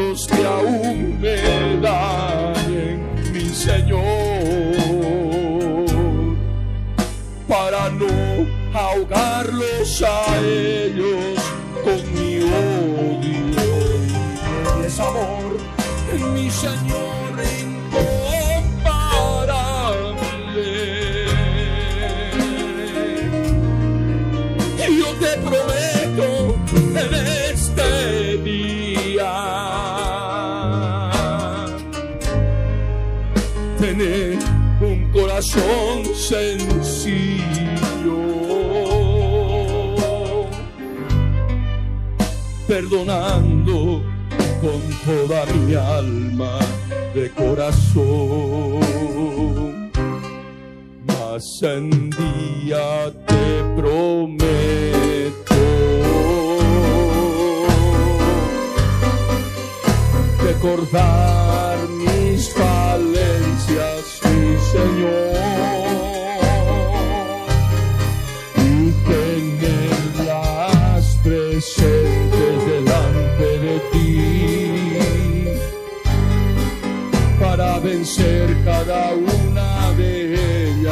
los que aún me dañen, mi Señor, para no ahogarlos a ellos corazón sencillo, perdonando con toda mi alma de corazón. Mas en día te prometo recordar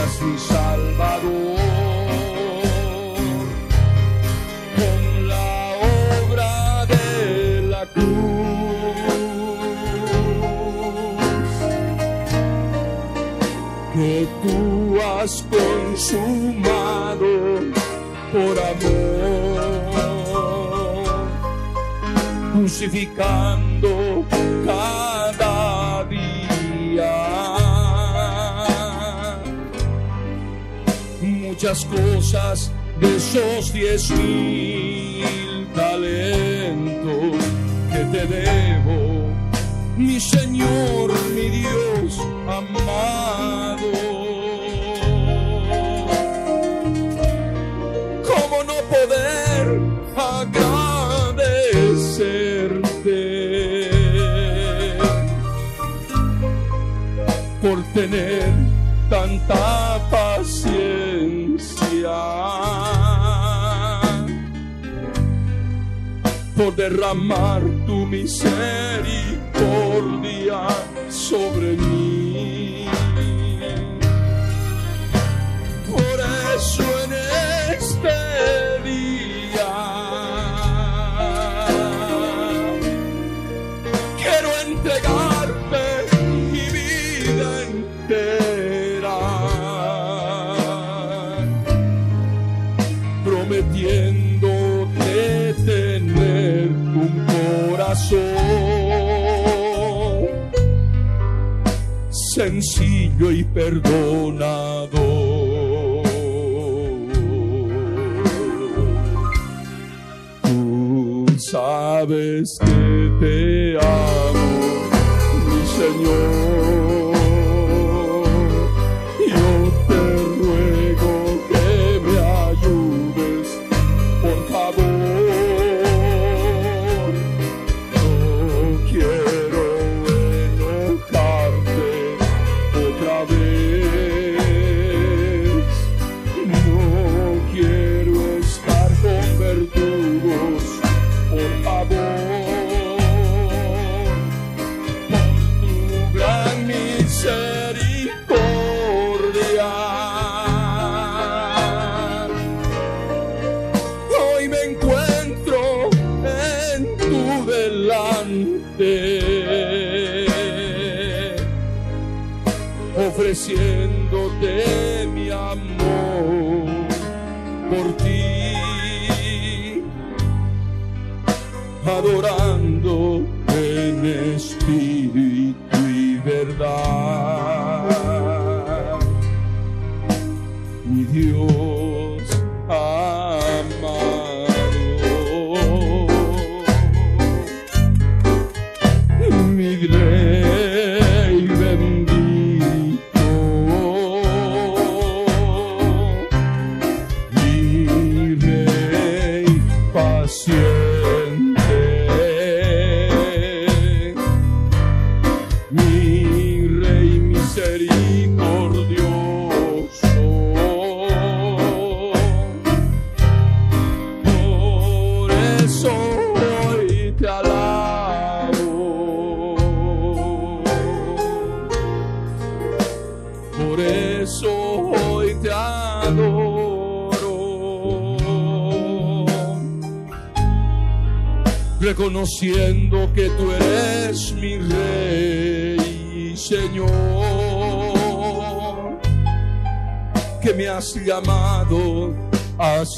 ellas, mi Salvador. Con la obra de la cruz que tú has consumado por amor, crucificando muchas cosas de esos diez mil talentos que te debo, mi Señor, mi Dios amado. ¿Cómo no poder agradecerte por tener tanta por derramar tu misericordia sobre mí. Por eso en sencillo y perdonador. Tú sabes que te amo, mi Señor.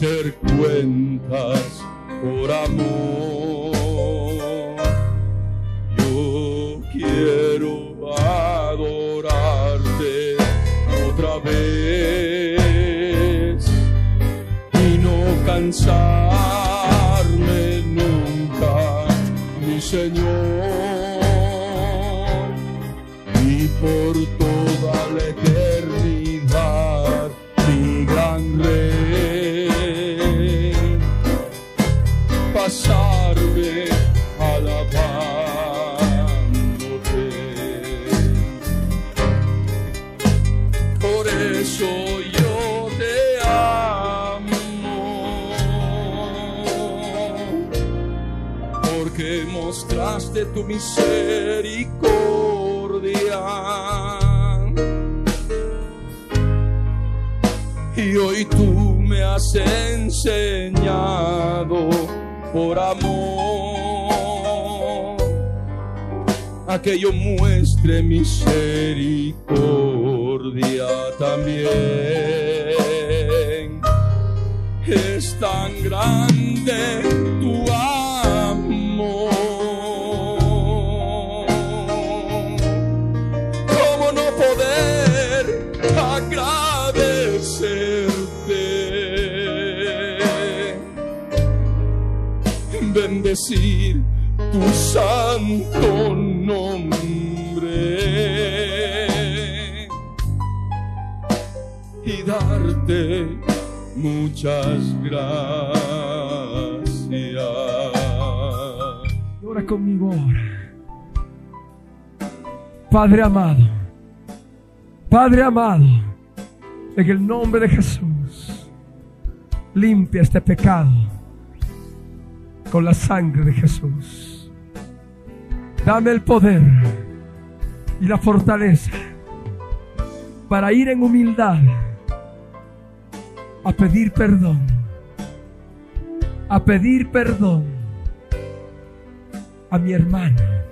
A Eso yo te amo porque mostraste tu misericordia. Y hoy tú me has enseñado por amor a que yo muestre misericordia también es tan grande tu amor. ¿Cómo no poder agradecerte? Bendecir tu santo muchas gracias. Ora conmigo. Padre amado, Padre amado, en el nombre de Jesús, limpia este pecado con la sangre de Jesús. Dame el poder y la fortaleza para ir en humildad a pedir perdón, a pedir perdón a mi hermana,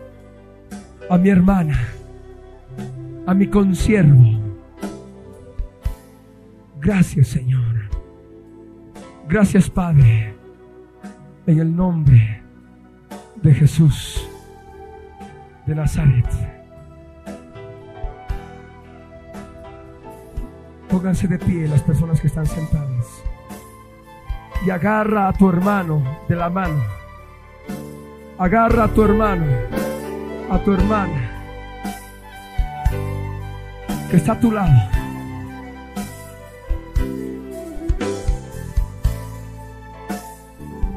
a mi hermana, a mi consiervo. Gracias Señor. Gracias Padre. En el nombre de Jesús. de Nazaret. Pónganse de pie las personas que están sentadas. Y agarra a tu hermano de la mano. Agarra a tu hermano, a tu hermana, que está a tu lado.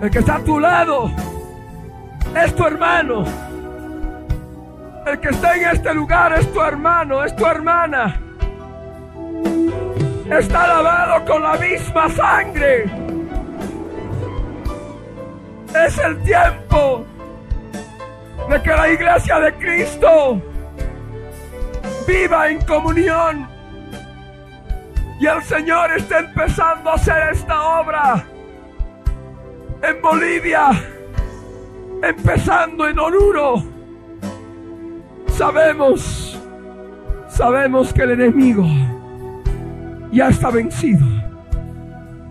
El que está a tu lado es tu hermano. El que está en este lugar es tu hermano, es tu hermana. Está lavado con la misma sangre. Es el tiempo de que la iglesia de Cristo viva en comunión. Y el Señor está empezando a hacer esta obra en Bolivia, empezando en Oruro. Sabemos, sabemos que el enemigo ya está vencido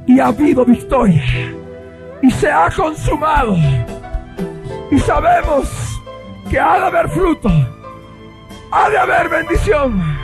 y ha habido victoria y se ha consumado. Y sabemos que ha de haber fruto, ha de haber bendición.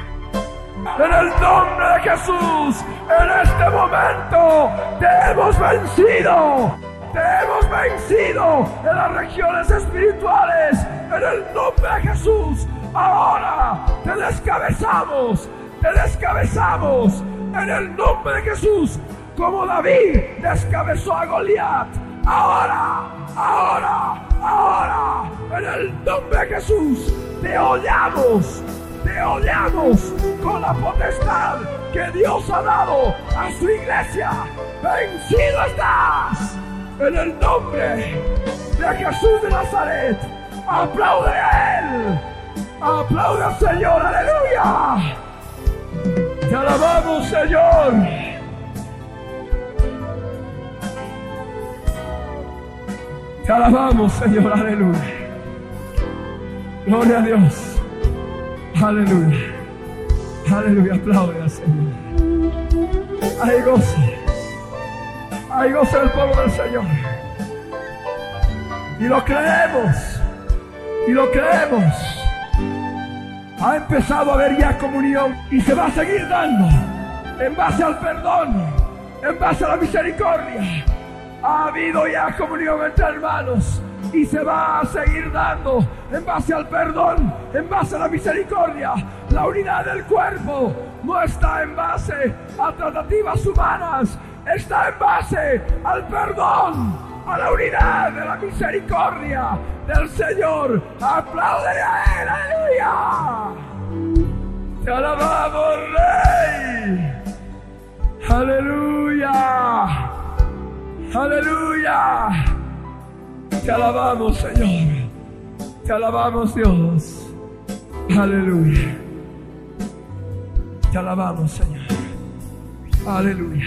En el nombre de Jesús, en este momento te hemos vencido. Te hemos vencido en las regiones espirituales. En el nombre de Jesús, ahora te descabezamos. Te descabezamos en el nombre de Jesús. Como David descabezó a Goliat. Ahora, ahora, ahora, en el nombre de Jesús, te odiamos te odiamos con la potestad que Dios ha dado a su iglesia. Vencido estás en el nombre de Jesús de Nazaret. Aplaude a Él. Aplaude al Señor. Aleluya. Te alabamos, Señor. Te alabamos, Señor. Aleluya. Gloria a Dios. Aleluya. Aleluya. Aplaude al Señor. Hay gozo. Hay gozo el pueblo del Señor. Y lo creemos. Y lo creemos. Ha empezado a haber ya comunión y se va a seguir dando en base al perdón, en base a la misericordia. Ha habido ya comunión entre hermanos y se va a seguir dando en base al perdón, en base a la misericordia. La unidad del cuerpo no está en base a tratativas humanas, está en base al perdón, a la unidad de la misericordia del Señor. Aplaude a Él, aleluya. Te alabamos, Rey. Aleluya. Aleluya. Te alabamos, Señor. Te alabamos, Dios. Aleluya. Te alabamos, Señor. Aleluya.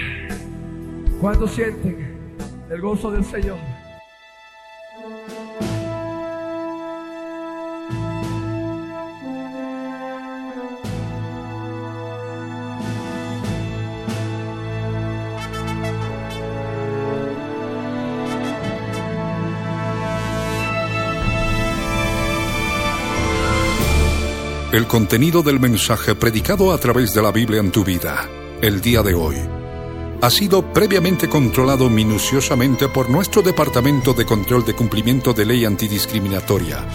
¿Cuánto sienten el gozo del Señor? El contenido del mensaje predicado a través de la Biblia en tu vida, el día de hoy, ha sido previamente controlado minuciosamente por nuestro Departamento de Control de Cumplimiento de Ley Antidiscriminatoria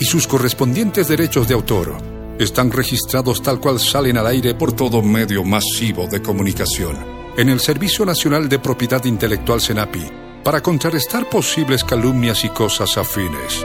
y sus correspondientes derechos de autor están registrados tal cual salen al aire por todo medio masivo de comunicación en el Servicio Nacional de Propiedad Intelectual SENAPI para contrarrestar posibles calumnias y cosas afines.